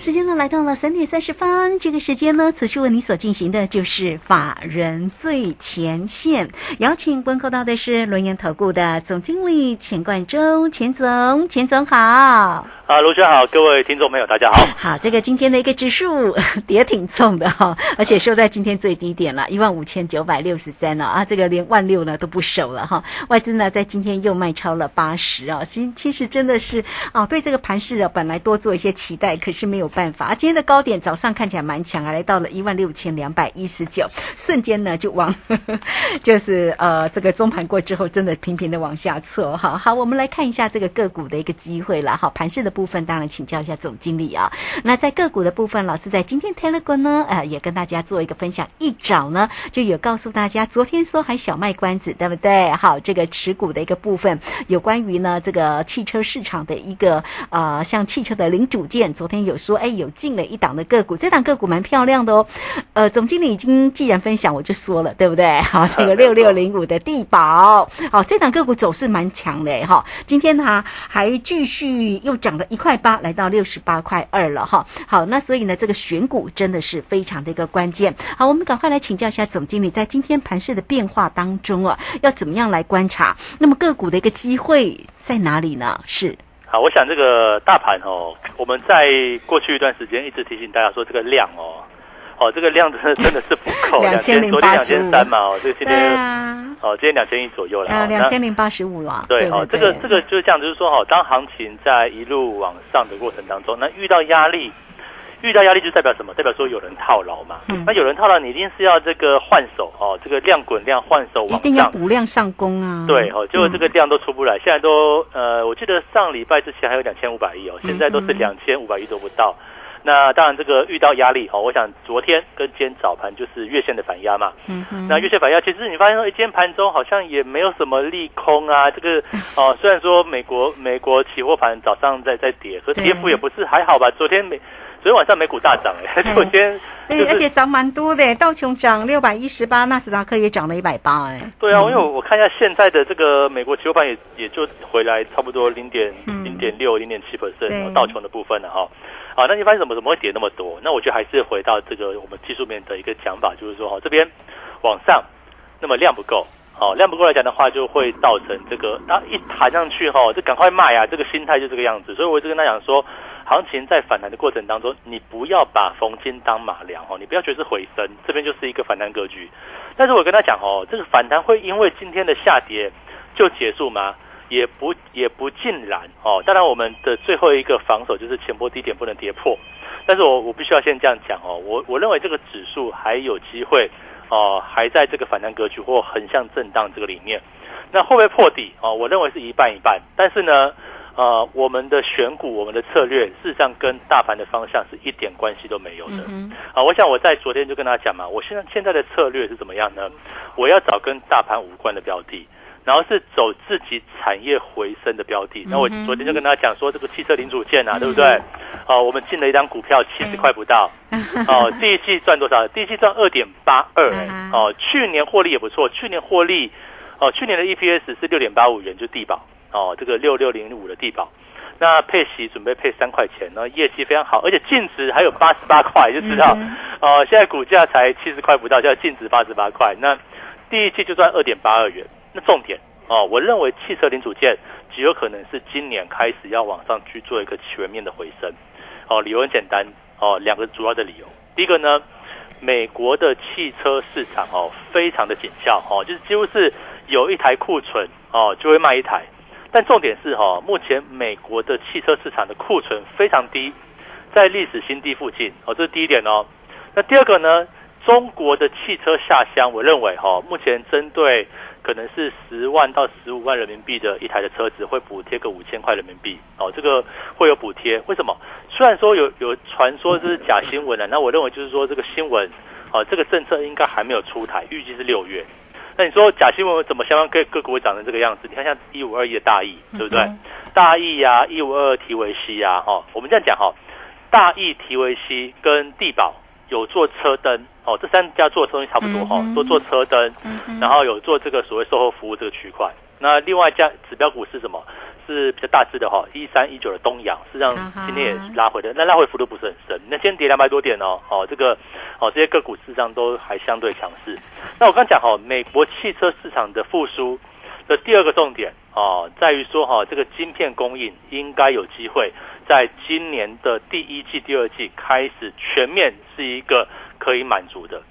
时间呢来到了三点三十分，这个时间呢，此处为你所进行的就是法人最前线，邀请问候到的是轮岩投顾的总经理钱冠洲，钱总，钱总好。啊，卢轩好，各位听众朋友，大家好。好，这个今天的一个指数 跌挺重的哈，而且收在今天最低点了，一万五千九百六十三了啊，这个连万六呢都不守了哈。外资呢在今天又卖超了八十啊，其其实真的是啊，对这个盘势啊，本来多做一些期待，可是没有办法啊。今天的高点早上看起来蛮强啊，来到了一万六千两百一十九，瞬间呢就往 就是呃这个中盘过之后，真的频频的往下挫哈。好，我们来看一下这个个股的一个机会了。哈，盘势的。部分当然请教一下总经理啊。那在个股的部分，老师在今天 Telegram 呢，呃，也跟大家做一个分享。一早呢，就有告诉大家，昨天说还小卖关子，对不对？好，这个持股的一个部分，有关于呢这个汽车市场的一个呃，像汽车的零组件，昨天有说，哎，有进了一档的个股，这档个股蛮漂亮的哦。呃，总经理已经既然分享，我就说了，对不对？好，这个六六零五的地保，好，这档个股走势蛮强的哈。今天呢还继续又涨了。一块八来到六十八块二了哈，好，那所以呢，这个选股真的是非常的一个关键。好，我们赶快来请教一下总经理，在今天盘市的变化当中啊，要怎么样来观察？那么个股的一个机会在哪里呢？是好，我想这个大盘哦，我们在过去一段时间一直提醒大家说，这个量哦。哦，这个量真的 真的是不够，两千零八十五嘛，哦，这个今天哦，今天两千一左右了，啊，两千零八十五了。对，哦，这个这个就是这样，就是说，哈，当行情在一路往上的过程当中，那遇到压力，遇到压力就代表什么？代表说有人套牢嘛。嗯。那有人套牢，你一定是要这个换手哦，这个量滚量换手往上，一定要补量上攻啊。对，哦，结果这个量都出不来，现在都呃，我记得上礼拜之前还有两千五百亿哦，现在都是两千五百亿都不到。那当然，这个遇到压力哦，我想昨天跟今天早盘就是月线的反压嘛。嗯嗯。那月线反压，其实你发现说，今天盘中好像也没有什么利空啊。这个哦，虽然说美国美国期货盘早上在在跌，可跌幅也不是还好吧？昨天美昨天晚上美股大涨哎，昨天对，而且涨蛮多的，道琼涨六百一十八，纳斯达克也涨了一百八哎。对啊，因为我看一下现在的这个美国期货盘也也就回来差不多零点零点六零点七 percent，道琼的部分了哈。好，那你发现怎么怎么会跌那么多？那我觉得还是回到这个我们技术面的一个讲法，就是说哈，这边往上，那么量不够，好量不够来讲的话，就会造成这个它一弹上去哈，就赶快卖啊，这个心态就这个样子。所以我一直跟他讲说，行情在反弹的过程当中，你不要把逢金当马良哈，你不要觉得是回升，这边就是一个反弹格局。但是我跟他讲哦，这个反弹会因为今天的下跌就结束吗？也不也不尽然哦，当然我们的最后一个防守就是前波低点不能跌破，但是我我必须要先这样讲哦，我我认为这个指数还有机会哦，还在这个反弹格局或横向震荡这个里面，那会不会破底哦？我认为是一半一半，但是呢，呃，我们的选股我们的策略事实上跟大盘的方向是一点关系都没有的啊。我想我在昨天就跟大家讲嘛，我现在现在的策略是怎么样呢？我要找跟大盘无关的标的。然后是走自己产业回升的标的。那我昨天就跟大家讲说，这个汽车零组件啊，对不对？哦，我们进了一张股票，七十块不到。哦，第一季赚多少？第一季赚二点八二。哦，去年获利也不错，去年获利，哦，去年的 EPS 是六点八五元，就地保。哦，这个六六零五的地保。那配息准备配三块钱，然后业绩非常好，而且净值还有八十八块，就知道。哦，现在股价才七十块不到，现在净值八十八块。那第一季就赚二点八二元。那重点哦，我认为汽车零组件极有可能是今年开始要往上去做一个全面的回升。哦，理由很简单哦，两个主要的理由。第一个呢，美国的汽车市场哦非常的紧俏哦，就是几乎是有一台库存哦就会卖一台。但重点是哈，目前美国的汽车市场的库存非常低，在历史新低附近哦，这是第一点哦。那第二个呢，中国的汽车下乡，我认为哈，目前针对可能是十万到十五万人民币的一台的车子，会补贴个五千块人民币哦，这个会有补贴。为什么？虽然说有有传说这是假新闻啊，那我认为就是说这个新闻哦，这个政策应该还没有出台，预计是六月。那你说假新闻怎么相关各各国会长成这个样子？你看像一五二一的大义，对不对？大义呀，一五二二提维西呀，哈，我们这样讲哈，大义提维西跟地保有做车灯，哦，这三家做的东西差不多哈，都做车灯，然后有做这个所谓售后服务这个区块。那另外一家指标股是什么？是比较大致的哈，一三一九的东阳，实际上今天也是拉回的，那拉回幅度不是很深。那今天跌两百多点哦，哦，这个哦这些个股事实上都还相对强势。那我刚讲哈，美国汽车市场的复苏的第二个重点哦，在于说哈，这个晶片供应应该有机会在今年的第一季、第二季开始全面是一个可以满足的。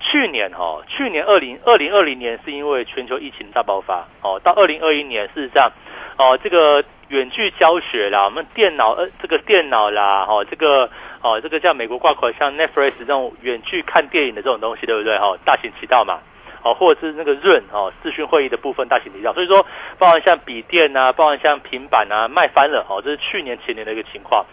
去年哈，去年二零二零二零年是因为全球疫情大爆发哦，到二零二一年事实上。哦，这个远距教学啦，我们电脑呃，这个电脑啦，哦，这个哦，这个叫美国挂口，像 Netflix 这种远距看电影的这种东西，对不对？哈，大行其道嘛。哦，或者是那个润哦，视讯会议的部分大行其道。所以说，包含像笔电啊，包含像平板啊，卖翻了。哦，这是去年前年的一个情况。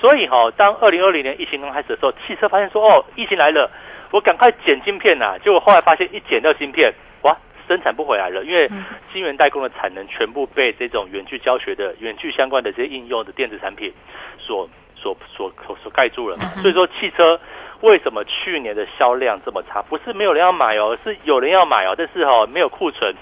所以哈，当二零二零年疫情刚开始的时候，汽车发现说，哦，疫情来了，我赶快剪晶片呐。结果后来发现，一剪掉晶片，哇！生产不回来了，因为晶圆代工的产能全部被这种远距教学的、远距相关的这些应用的电子产品所、所、所、所盖住了。所以说，汽车为什么去年的销量这么差？不是没有人要买哦，是有人要买哦，但是哈没有库存，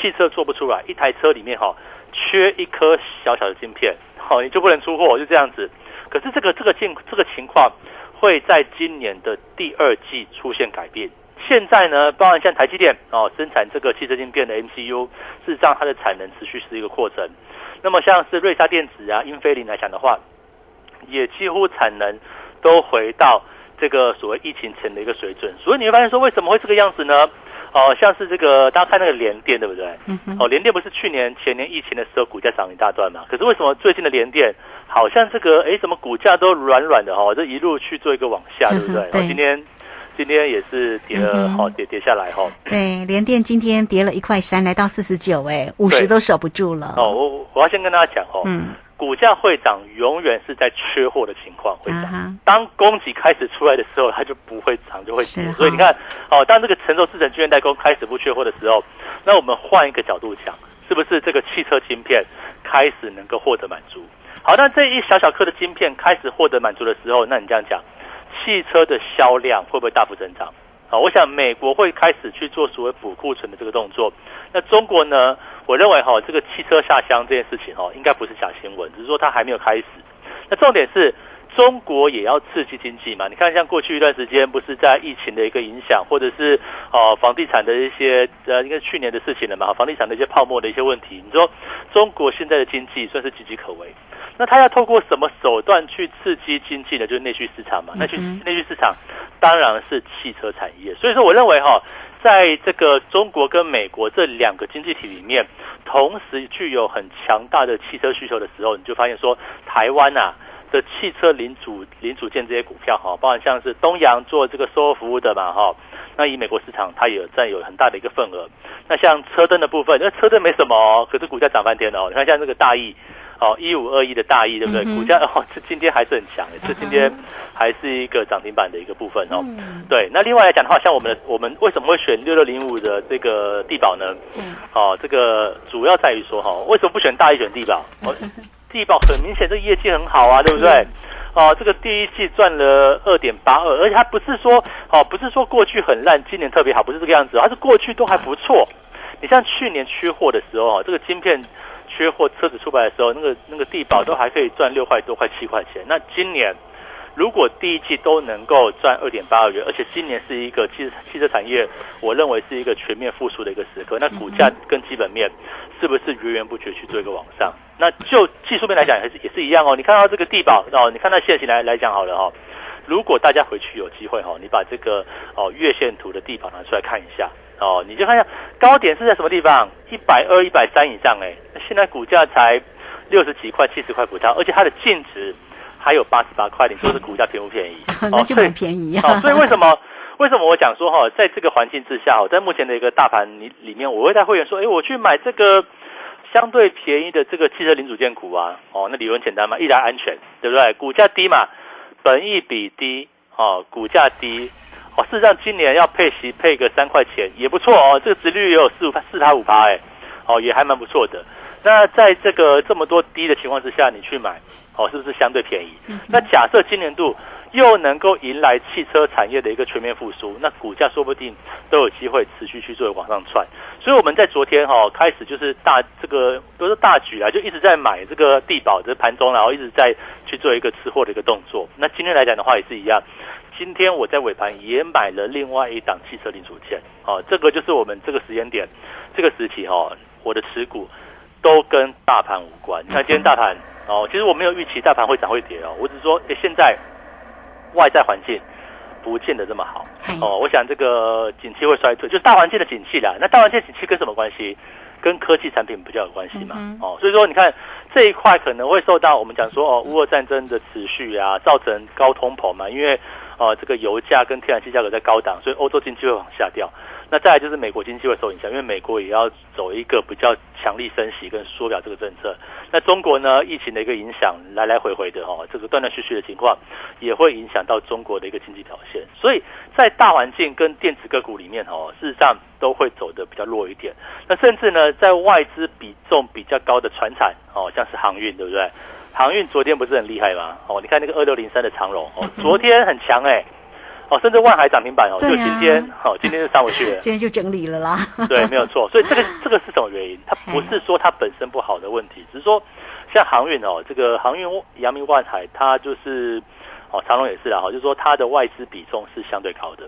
汽车做不出来，一台车里面哈缺一颗小小的晶片，好你就不能出货，就这样子。可是这个这个境这个情况会在今年的第二季出现改变。现在呢，包含像台积电哦，生产这个汽车晶片的 MCU，事实上它的产能持续是一个扩程。那么像是瑞莎电子啊、英飞凌来讲的话，也几乎产能都回到这个所谓疫情前的一个水准。所以你会发现说，为什么会这个样子呢？哦，像是这个大家看那个联电，对不对？哦，联电不是去年前年疫情的时候股价涨一大段嘛？可是为什么最近的联电好像这个哎，什么股价都软软的哈？这一路去做一个往下，对不对？然后今天。今天也是跌了，好跌跌下来哈。对，联电今天跌了一块三，来到四十九，哎，五十都守不住了。哦，我我要先跟大家讲哦，嗯，股价会涨，永远是在缺货的情况会涨。当供给开始出来的时候，它就不会涨，就会跌。所以你看，哦，当这个成熟制成晶圆代工开始不缺货的时候，那我们换一个角度讲，是不是这个汽车芯片开始能够获得满足？好，那这一小小颗的晶片开始获得满足的时候，那你这样讲。汽车的销量会不会大幅增长？啊，我想美国会开始去做所谓补库存的这个动作。那中国呢？我认为哈，这个汽车下乡这件事情哈，应该不是假新闻，只是说它还没有开始。那重点是中国也要刺激经济嘛？你看，像过去一段时间，不是在疫情的一个影响，或者是哦房地产的一些呃，应该是去年的事情了嘛？房地产的一些泡沫的一些问题，你说中国现在的经济算是岌岌可危。那他要透过什么手段去刺激经济呢？就是内需市场嘛。内需内需市场当然是汽车产业。所以说，我认为哈，在这个中国跟美国这两个经济体里面，同时具有很强大的汽车需求的时候，你就发现说，台湾啊的汽车零组零组件这些股票哈，包含像是东阳做这个售后服务的嘛哈，那以美国市场它也占有很大的一个份额。那像车灯的部分，那车灯没什么，可是股价涨翻天了哦。你看像这个大益。哦，一五二一的大意，对不对？股价哦，这今天还是很强的，这今天还是一个涨停板的一个部分哦。对，那另外来讲的话，像我们的我们为什么会选六六零五的这个地保呢？嗯，哦，这个主要在于说哈，为什么不选大一选地保？哦，地保很明显这业绩很好啊，对不对？哦，这个第一季赚了二点八二，而且它不是说哦，不是说过去很烂，今年特别好，不是这个样子，它是过去都还不错。你像去年缺货的时候啊，这个晶片。缺货，车子出来的时候，那个那个地保都还可以赚六块多，快七块钱。那今年如果第一季都能够赚二点八二元，而且今年是一个汽汽车产业，我认为是一个全面复苏的一个时刻。那股价跟基本面是不是源源不绝去做一个往上？那就技术面来讲，还是也是一样哦。你看到这个地保哦，你看到现形来来讲好了哈。如果大家回去有机会哈，你把这个哦月线图的地保拿出来看一下。哦，你就看一下高点是在什么地方，一百二、一百三以上哎，现在股价才六十几块、七十块不到，而且它的净值还有八十八块，你说是股价便不便宜？哦，就很便宜啊。所以为什么为什么我讲说哈，在这个环境之下，在目前的一个大盘里里面，我会在会员说，哎，我去买这个相对便宜的这个汽车零组件股啊。哦，那理由很简单嘛，一来安全，对不对？股价低嘛，本益比低，哦，股价低。哦，事实上今年要配息配个三块钱也不错哦，这个值率也有四五四趴五趴哎，哦也还蛮不错的。那在这个这么多低的情况之下，你去买哦，是不是相对便宜？那假设今年度又能够迎来汽车产业的一个全面复苏，那股价说不定都有机会持续去做往上窜。所以我们在昨天哈开始就是大这个都是大举啊，就一直在买这个地保的盘中，然后一直在去做一个吃货的一个动作。那今天来讲的话也是一样。今天我在尾盘也买了另外一档汽车零组件，哦，这个就是我们这个时间点，这个时期哈，我的持股都跟大盘无关。你看今天大盘哦，其实我没有预期大盘会涨会跌哦，我只是说，哎，现在外在环境不见得这么好哦。我想这个景气会衰退，就是大环境的景气啦。那大环境景气跟什么关系？跟科技产品比较有关系嘛？哦，所以说你看这一块可能会受到我们讲说哦，乌俄战争的持续啊，造成高通膨嘛，因为。呃，这个油价跟天然气价格在高档，所以欧洲经济会往下掉。那再来就是美国经济会受影响，因为美国也要走一个比较强力升息跟缩表这个政策。那中国呢，疫情的一个影响来来回回的哈，这个断断续续的情况也会影响到中国的一个经济表现。所以在大环境跟电子个股里面哦，事实上都会走的比较弱一点。那甚至呢，在外资比重比较高的船产哦，像是航运，对不对？航运昨天不是很厉害吗？哦，你看那个二六零三的长龙哦，昨天很强哎，哦，甚至万海涨停板哦，就今天，好，今天就上不去了，今天就整理了啦。对，没有错。所以这个 这个是什么原因？它不是说它本身不好的问题，只是说像航运哦，这个航运阳明万海，它就是哦，长隆也是啦，哈，就是说它的外资比重是相对高的。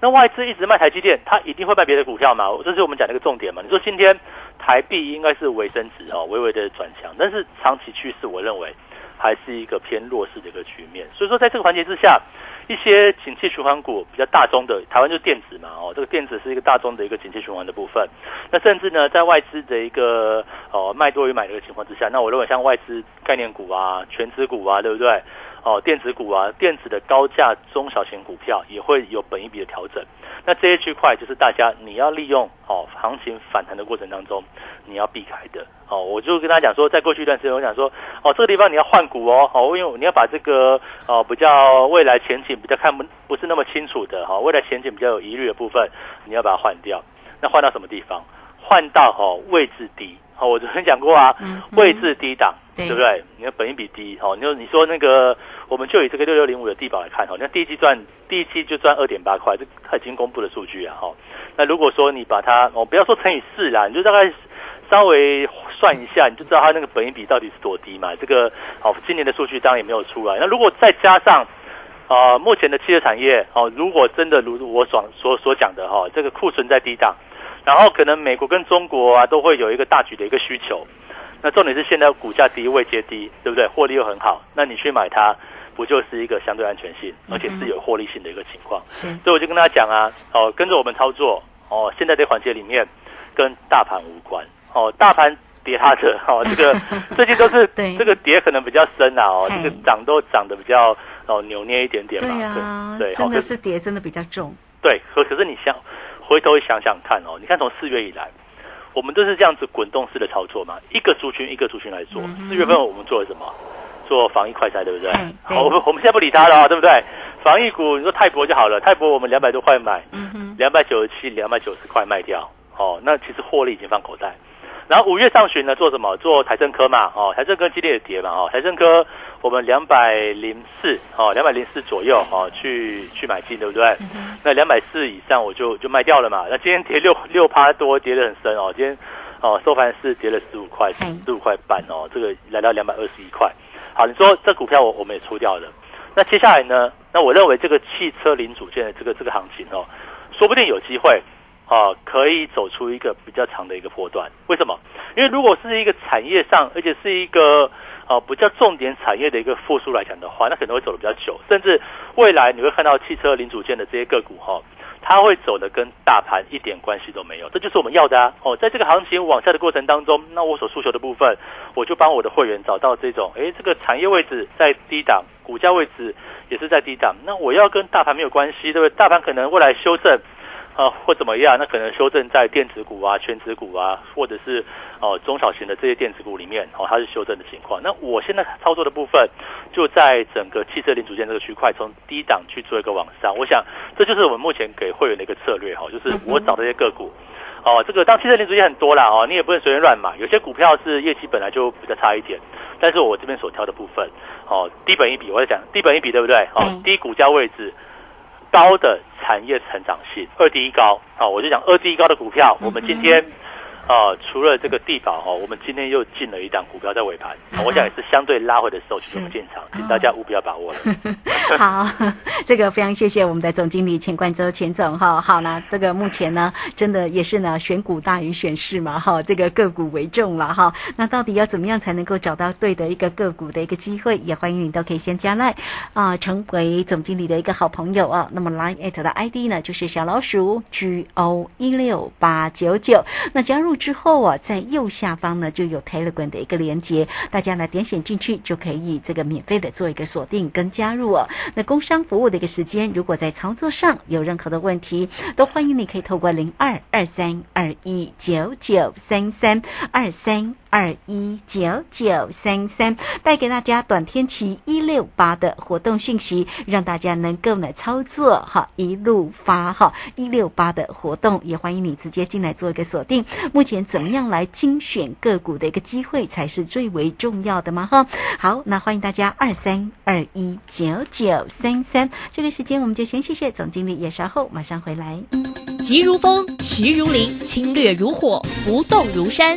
那外资一直卖台积电，它一定会卖别的股票嘛？这是我们讲的一个重点嘛？你说今天台币应该是微升值哦，微微的转强，但是长期趋势我认为还是一个偏弱势的一个局面。所以说，在这个环节之下，一些景气循环股比较大宗的，台湾就是电子嘛，哦，这个电子是一个大宗的一个景气循环的部分。那甚至呢，在外资的一个哦卖多于买的一个情况之下，那我认为像外资概念股啊、全资股啊，对不对？哦，电子股啊，电子的高价中小型股票也会有本一笔的调整。那这些区块就是大家你要利用哦，行情反弹的过程当中，你要避开的。哦，我就跟他讲说，在过去一段时间，我讲说，哦，这个地方你要换股哦，哦，因为你要把这个哦比较未来前景比较看不不是那么清楚的哈，未来前景比较有疑虑的部分，你要把它换掉。那换到什么地方？换到哦位置低。好，我昨天讲过啊，位置低档，对不对？你看本一比低，哦，你说你说那个。我们就以这个六六零五的地保来看哈，那第一季赚第一季就赚二点八块，这它已经公布的数据啊哈。那如果说你把它哦，不要说乘以四啦，你就大概稍微算一下，你就知道它那个本益比到底是多低嘛。这个哦，今年的数据当然也没有出来。那如果再加上啊，目前的汽车产业哦，如果真的如我所所所讲的哈，这个库存在低档，然后可能美国跟中国啊都会有一个大举的一个需求。那重点是现在股价低位接低，对不对？获利又很好，那你去买它。不就是一个相对安全性，而且是有获利性的一个情况。所以我就跟大家讲啊，哦，跟着我们操作哦。现在这环节里面跟大盘无关哦，大盘跌它的哦，这个 最近都是这个跌可能比较深啊哦，这个涨都涨得比较哦扭捏一点点嘛。对，真的是跌真的比较重。对，可可是你想回头想想看哦，你看从四月以来，我们都是这样子滚动式的操作嘛，一个族群一个族群来做。四月份我们做了什么？做防疫快筛，对不对？好，我们我们现在不理他了，对不对？防疫股，你说泰博就好了，泰博我们两百多块买，两百九十七、两百九十块卖掉，哦，那其实获利已经放口袋。然后五月上旬呢，做什么？做台政科嘛，哦，台政科激烈的跌嘛，哦，台政科我们两百零四，哦，两百零四左右，哦，去去买进，对不对？那两百四以上我就就卖掉了嘛。那今天跌六六趴多，跌得很深哦。今天哦收盘是跌了十五块，十五块半哦，这个来到两百二十一块。好，你说这股票我我们也出掉了，那接下来呢？那我认为这个汽车零组件的这个这个行情哦，说不定有机会啊，可以走出一个比较长的一个波段。为什么？因为如果是一个产业上，而且是一个啊比较重点产业的一个复苏来讲的话，那可能会走的比较久，甚至未来你会看到汽车零组件的这些个股哈。它会走的跟大盘一点关系都没有，这就是我们要的啊！哦，在这个行情往下的过程当中，那我所诉求的部分，我就帮我的会员找到这种，诶，这个产业位置在低档，股价位置也是在低档，那我要跟大盘没有关系，对不对？大盘可能未来修正，啊或怎么样，那可能修正在电子股啊、全指股啊，或者是哦中小型的这些电子股里面哦，它是修正的情况。那我现在操作的部分就在整个汽车零组件这个区块，从低档去做一个往上。我想这就是我们目前给会员的一个策略哈，就是我找这些个股。哦，这个当汽车零组件很多啦，哦，你也不能随便乱买。有些股票是业绩本来就比较差一点，但是我这边所挑的部分，哦，低本一比，我在讲低本一比，对不对？哦，低股价位置，高的产业成长性，二低一高，啊，我就讲二低一高的股票，我们今天。啊，除了这个地保哈，我们今天又进了一档股票在尾盘，我想也是相对拉回的时候去进场，请大家务必要把握了。好，这个非常谢谢我们的总经理钱冠洲钱总哈。好啦，这个目前呢，真的也是呢，选股大于选市嘛哈，这个个股为重了哈。那到底要怎么样才能够找到对的一个个股的一个机会？也欢迎你都可以先加赖啊，成为总经理的一个好朋友啊。那么 Line at 的 ID 呢，就是小老鼠 G O 一六八九九。那加入。之后啊，在右下方呢就有 Telegram 的一个连接，大家呢点选进去就可以这个免费的做一个锁定跟加入哦。那工商服务的一个时间，如果在操作上有任何的问题，都欢迎你可以透过零二二三二一九九三三二三。二一九九三三带给大家短天期一六八的活动讯息，让大家能够呢操作哈，一路发哈一六八的活动，也欢迎你直接进来做一个锁定。目前怎么样来精选个股的一个机会才是最为重要的嘛哈。好，那欢迎大家二三二一九九三三，这个时间我们就先谢谢总经理，也稍后马上回来。急如风，徐如林，侵略如火，不动如山。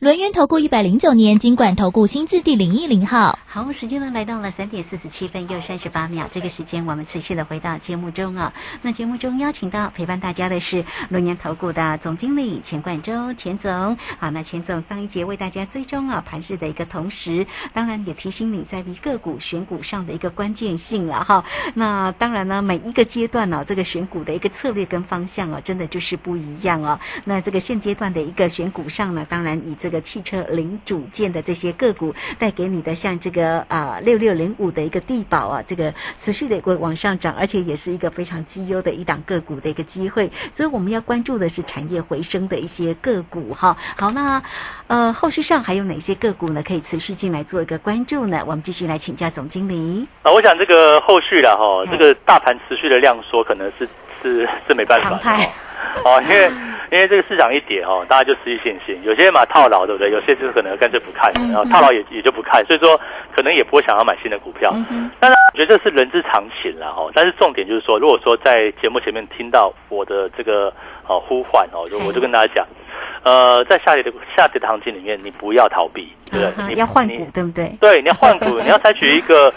轮源投顾一百零九年金管投顾新字第零一零号，好，时间呢来到了三点四十七分又三十八秒，这个时间我们持续的回到节目中啊。那节目中邀请到陪伴大家的是轮源投顾的总经理钱冠洲钱总。好，那钱总上一节为大家追踪啊盘市的一个同时，当然也提醒你在于个股选股上的一个关键性了哈。那当然呢，每一个阶段呢，这个选股的一个策略跟方向啊，真的就是不一样哦。那这个现阶段的一个选股上呢，当然以这这个汽车零组件的这些个股带给你的，像这个啊六六零五的一个地保啊，这个持续的会往上涨，而且也是一个非常绩优的一档个股的一个机会。所以我们要关注的是产业回升的一些个股哈。好，那呃后续上还有哪些个股呢？可以持续进来做一个关注呢？我们继续来请教总经理。啊，我想这个后续的哈，这个大盘持续的量缩，可能是是是没办法的哦，因为。因为这个市场一跌哦，大家就失去信心。有些人嘛套牢，对不对？有些就是可能干脆不看，然后套牢也也就不看，所以说可能也不会想要买新的股票。但是我觉得这是人之常情了哦。但是重点就是说，如果说在节目前面听到我的这个哦呼唤哦，就我就跟大家讲，呃，在下跌的下跌的行情里面，你不要逃避，对不对？你要换股，对不对？对，你要换股，你要采取一个。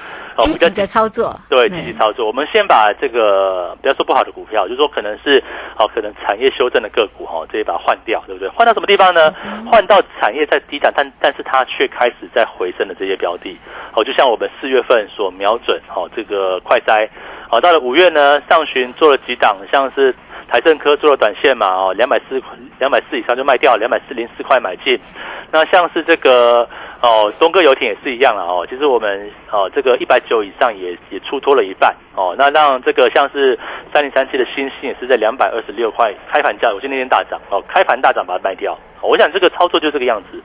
积极的操作，对积极操作。我们先把这个不要说不好的股票，就是说可能是哦，可能产业修正的个股哈，直接把它换掉，对不对？换到什么地方呢？换到产业在低档，但但是它却开始在回升的这些标的。哦，就像我们四月份所瞄准哦，这个快筛，好，到了五月呢，上旬做了几档，像是台政科做了短线嘛，哦，两百四两百四以上就卖掉，两百四零四块买进。那像是这个。哦，东哥游艇也是一样了哦。其实我们哦，这个一百九以上也也出脱了一半哦。那让这个像是三零三七的新星也是在两百二十六块开盘价，我记得那天大涨哦，开盘大涨把它卖掉。我想这个操作就这个样子。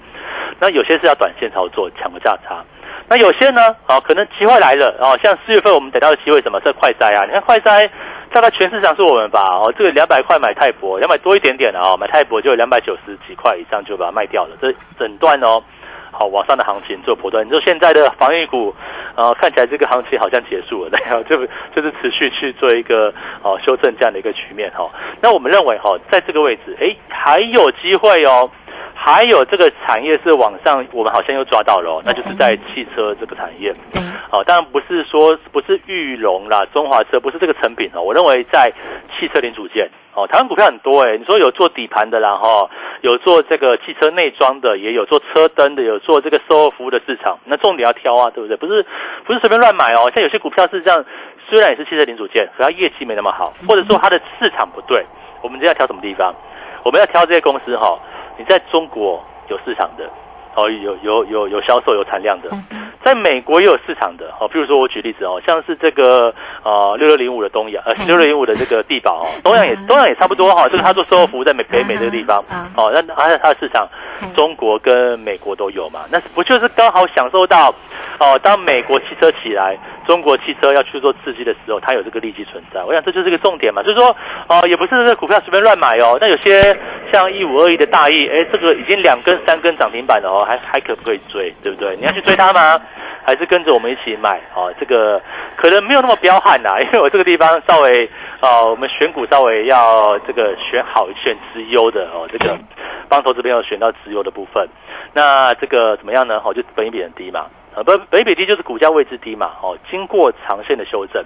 那有些是要短线操作抢个价差，那有些呢，哦，可能机会来了哦，像四月份我们等到的机会什么？是快筛啊！你看快筛，大概全市场是我们吧？哦，这个两百块买泰博，两百多一点点的哦，买泰博就有两百九十几块以上就把它卖掉了。这整段哦，好往上的行情做波段。你说现在的防疫股，呃，看起来这个行情好像结束了，对 啊，就就是持续去做一个哦修正这样的一个局面哈。那我们认为哈，在这个位置，哎，还有机会哦。还有这个产业是往上，我们好像又抓到了，那就是在汽车这个产业。好，当然不是说不是玉龙啦、中华车，不是这个成品哦。我认为在汽车零组件哦，台湾股票很多哎。你说有做底盘的啦哈，有做这个汽车内装的，也有做车灯的，有做这个售后服务的市场。那重点要挑啊，对不对？不是不是随便乱买哦。像有些股票是这样，虽然也是汽车零组件，可它业绩没那么好，或者说它的市场不对。我们就要挑什么地方？我们要挑这些公司哈。你在中国有市场的，哦，有有有有销售有产量的，在美国也有市场的，哦，比如说我举例子哦，像是这个呃六六零五的东阳，呃六六零五的这个地保哦，东阳也东阳也差不多哈，这个他做售后服务在美北美这个地方，哦，那而且它的市场中国跟美国都有嘛，那不就是刚好享受到哦，当美国汽车起来。中国汽车要去做刺激的时候，它有这个利基存在。我想这就是个重点嘛，就是说，哦，也不是这股票随便乱买哦。那有些像一五二一的大意，哎，这个已经两根、三根涨停板了哦，还还可不可以追？对不对？你要去追它吗？还是跟着我们一起买？哦，这个可能没有那么彪悍呐，因为我这个地方稍微，哦，我们选股稍微要这个选好、选直优的哦，这个帮投资朋友选到直优的部分。那这个怎么样呢？哦，就本益比很低嘛。呃，不，北比低就是股价位置低嘛，哦，经过长线的修正，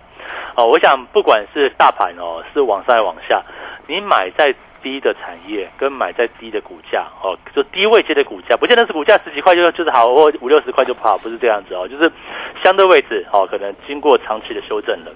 哦，我想不管是大盘哦，是往上往下，你买在低的产业跟买在低的股价，哦，就低位接的股价，不见得是股价十几块就就是好，或五六十块就不好，不是这样子哦，就是相对位置哦，可能经过长期的修正了。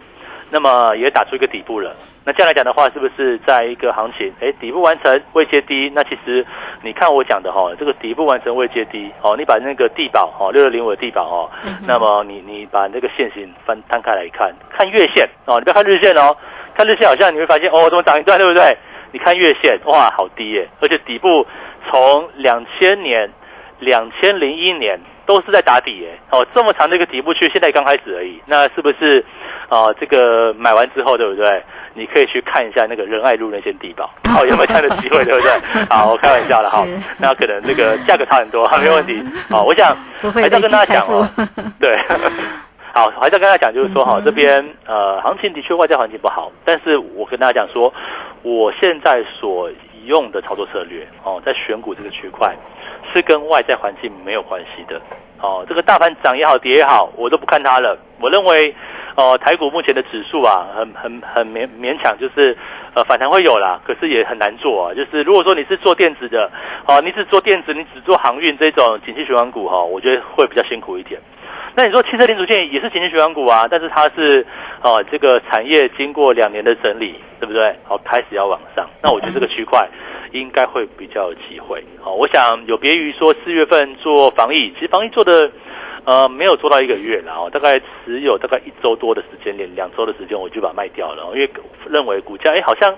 那么也打出一个底部了。那这样来讲的话，是不是在一个行情，哎，底部完成位接低？那其实你看我讲的哈，这个底部完成位接低，哦，你把那个地保哦，六六零五的地保哦，那么你你把那个线型翻摊开来看，看月线哦，你不要看日线哦，看日线好像你会发现哦，怎么涨一段，对不对？你看月线，哇，好低耶，而且底部从两千年、两千零一年都是在打底耶，哦，这么长的一个底部区，现在刚开始而已，那是不是？哦，这个买完之后，对不对？你可以去看一下那个仁爱路那些地堡，好 有没有这样的机会，对不对？好，我开玩笑了哈。那可能这个价格差很多，没问题。好，我想还是要跟大家讲哦。对，好，还是要跟大家讲，就是说哈，这边呃，行情的确外在环境不好，但是我跟大家讲说，我现在所用的操作策略哦，在选股这个区块是跟外在环境没有关系的。哦，这个大盘涨也好，跌也好，我都不看它了。我认为。哦，台股目前的指数啊，很很很勉勉强，就是呃反弹会有啦，可是也很难做啊。就是如果说你是做电子的，哦，你只做电子，你只做航运这种景气循环股哈，我觉得会比较辛苦一点。那你说汽车零组件也是景气循环股啊，但是它是哦这个产业经过两年的整理，对不对？好，开始要往上，那我觉得这个区块应该会比较有机会。好，我想有别于说四月份做防疫，其实防疫做的。呃，没有做到一个月，然后大概持有大概一周多的时间，连两周的时间我就把它卖掉了，因为认为股价哎好像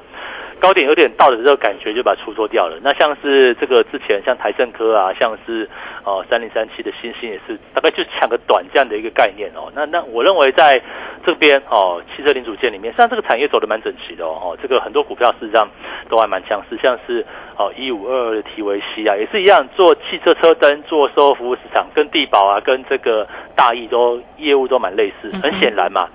高点有点到的这个感觉，就把它出脱掉了。那像是这个之前像台盛科啊，像是呃三零三七的星星也是大概就抢个短这样的一个概念哦。那那我认为在这边哦，汽车零组件里面，实际上这个产业走的蛮整齐的哦。这个很多股票事实上都还蛮强势，像是。哦，一五二二的提维西啊，也是一样做汽车车灯、做售后服务市场，跟地保啊，跟这个大益都业务都蛮类似。很显然嘛，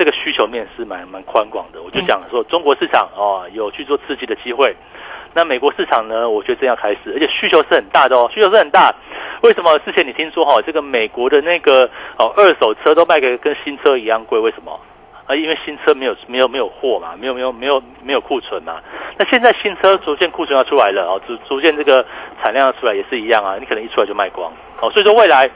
这个需求面是蛮蛮宽广的。我就讲说，中国市场哦有去做刺激的机会，那美国市场呢，我觉得正要开始，而且需求是很大的哦，需求是很大。为什么之前你听说哈，这个美国的那个哦二手车都卖给跟新车一样贵？为什么？啊，因为新车没有没有没有货嘛，没有没有没有没有库存嘛。那现在新车逐渐库存要出来了哦，逐逐渐这个产量要出来也是一样啊。你可能一出来就卖光哦，所以说未来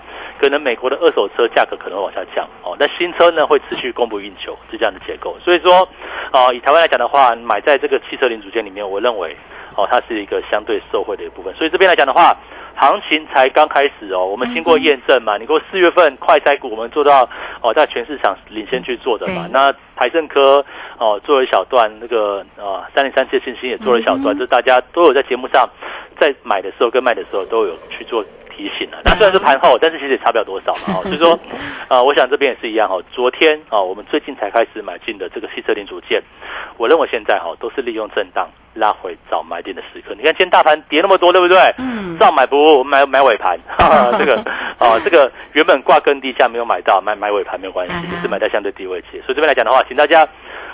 可能美国的二手车价格可能会往下降哦。那新车呢会持续供不应求，是这样的结构。所以说啊，以台湾来讲的话，买在这个汽车零组件里面，我认为哦，它是一个相对受惠的一部分。所以这边来讲的话。行情才刚开始哦，我们经过验证嘛。你说四月份快筛股，我们做到哦，在全市场领先去做的嘛。那台政科哦做了一小段，那个啊三零三七的信心也做了一小段，这大家都有在节目上在买的时候跟卖的时候都有去做提醒了。那虽然是盘后，但是其实也差不了多少嘛。所 以说，呃，我想这边也是一样哈。昨天啊，我们最近才开始买进的这个汽车零组件，我认为现在哈都是利用震荡拉回找买点的时刻。你看今天大盘跌那么多，对不对？嗯。照买不买买尾盘，这个啊，这个原本挂更低价没有买到，买买尾盘没有关系，只是买在相对低位期。所以这边来讲的话，请大家。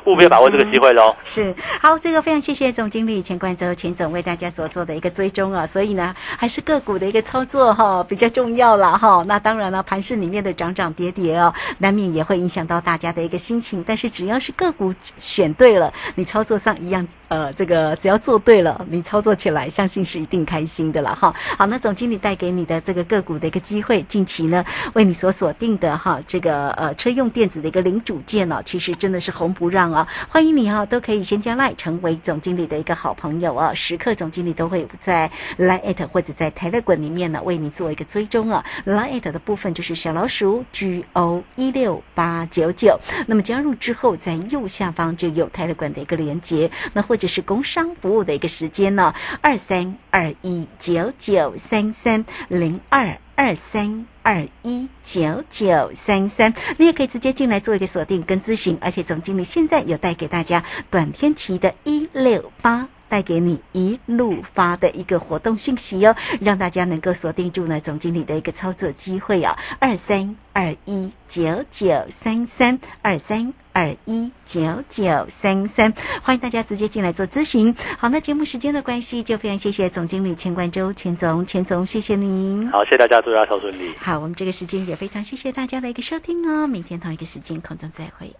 务必要把握这个机会喽！是好，这个非常谢谢总经理钱冠洲钱总为大家所做的一个追踪啊，所以呢，还是个股的一个操作哈比较重要了哈。那当然了，盘市里面的涨涨跌跌哦，难免也会影响到大家的一个心情。但是只要是个股选对了，你操作上一样呃，这个只要做对了，你操作起来相信是一定开心的了哈。好，那总经理带给你的这个个股的一个机会，近期呢为你所锁定的哈，这个呃车用电子的一个零组件呢，其实真的是红不让。啊，欢迎你哈，都可以先加赖成为总经理的一个好朋友啊。时刻总经理都会在 Line 或者在台乐馆里面呢，为你做一个追踪啊。Line 的部分就是小老鼠 G O 一六八九九，那么加入之后，在右下方就有台乐馆的一个连接，那或者是工商服务的一个时间呢，二三二一九九三三零二。二三二一九九三三，你也可以直接进来做一个锁定跟咨询，而且总经理现在有带给大家短天期的一六八。带给你一路发的一个活动信息哦，让大家能够锁定住呢总经理的一个操作机会哦，二三二一九九三三二三二一九九三三，欢迎大家直接进来做咨询。好，那节目时间的关系，就非常谢谢总经理钱冠周钱总钱总，谢谢您。好，谢谢大家，祝大家顺利。好，我们这个时间也非常谢谢大家的一个收听哦，明天同一个时间空中再会。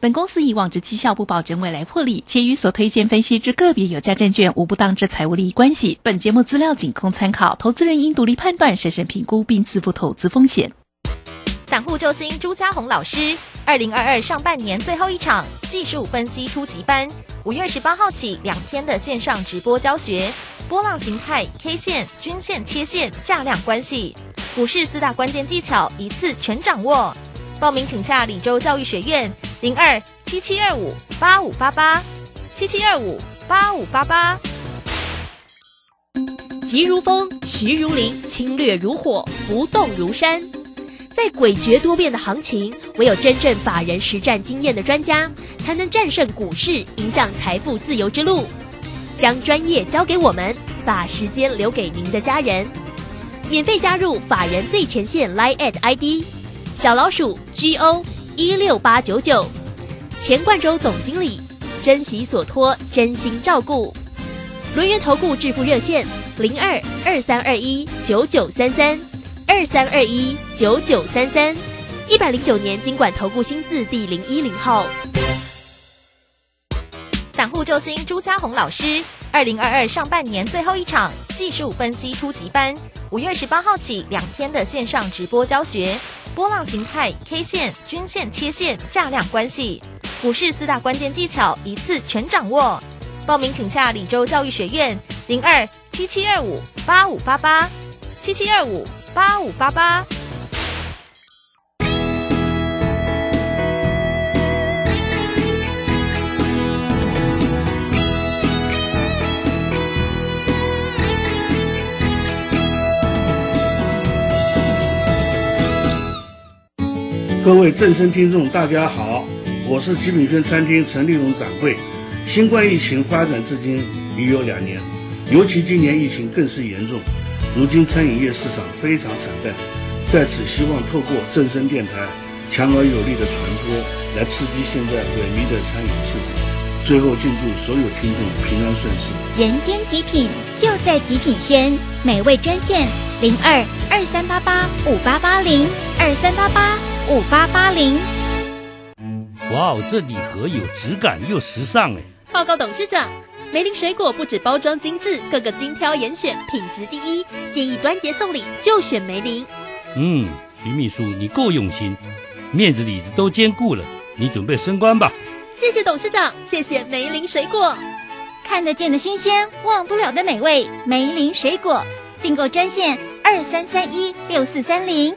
本公司以往之绩效不保证未来获利，且与所推荐分析之个别有价证券无不当之财务利益关系。本节目资料仅供参考，投资人应独立判断、审慎评估并自负投资风险。散户救星朱家红老师，二零二二上半年最后一场技术分析初级班，五月十八号起两天的线上直播教学，波浪形态、K 线、均线、切线、价量关系，股市四大关键技巧一次全掌握。报名请洽李州教育学院。零二七七二五八五八八，七七二五八五八八。急如风，徐如林，侵略如火，不动如山。在诡谲多变的行情，唯有真正法人实战经验的专家，才能战胜股市，迎向财富自由之路。将专业交给我们，把时间留给您的家人。免费加入法人最前线 Line at ID 小老鼠 G O。一六八九九，钱冠洲总经理，珍惜所托，真心照顾。轮源投顾致富热线零二二三二一九九三三二三二一九九三三，一百零九年经管投顾新字第零一零号。散户救星朱家红老师，二零二二上半年最后一场技术分析初级班，五月十八号起两天的线上直播教学。波浪形态、K 线、均线、切线、价量关系，股市四大关键技巧一次全掌握。报名请洽李州教育学院零二七七二五八五八八七七二五八五八八。各位正声听众，大家好，我是极品轩餐厅陈立荣掌柜。新冠疫情发展至今已有两年，尤其今年疫情更是严重。如今餐饮业市场非常惨淡，在此希望透过正声电台强而有力的传播，来刺激现在萎靡的餐饮市场。最后，敬祝所有听众平安顺遂。人间极品就在极品轩，美味专线零二二三八八五八八零二三八八。五八八零，哇哦，这礼盒有质感又时尚哎！报告董事长，梅林水果不止包装精致，个个精挑严选，品质第一，建议端节送礼就选梅林。嗯，徐秘书你够用心，面子里子都兼顾了，你准备升官吧？谢谢董事长，谢谢梅林水果，看得见的新鲜，忘不了的美味，梅林水果订购专线二三三一六四三零。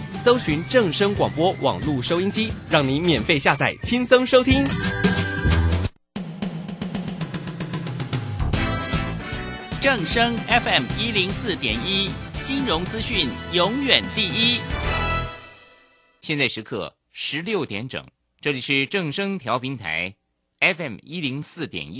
搜寻正声广播网络收音机，让你免费下载，轻松收听。正声 FM 一零四点一，金融资讯永远第一。现在时刻十六点整，这里是正声调频台 FM 一零四点一。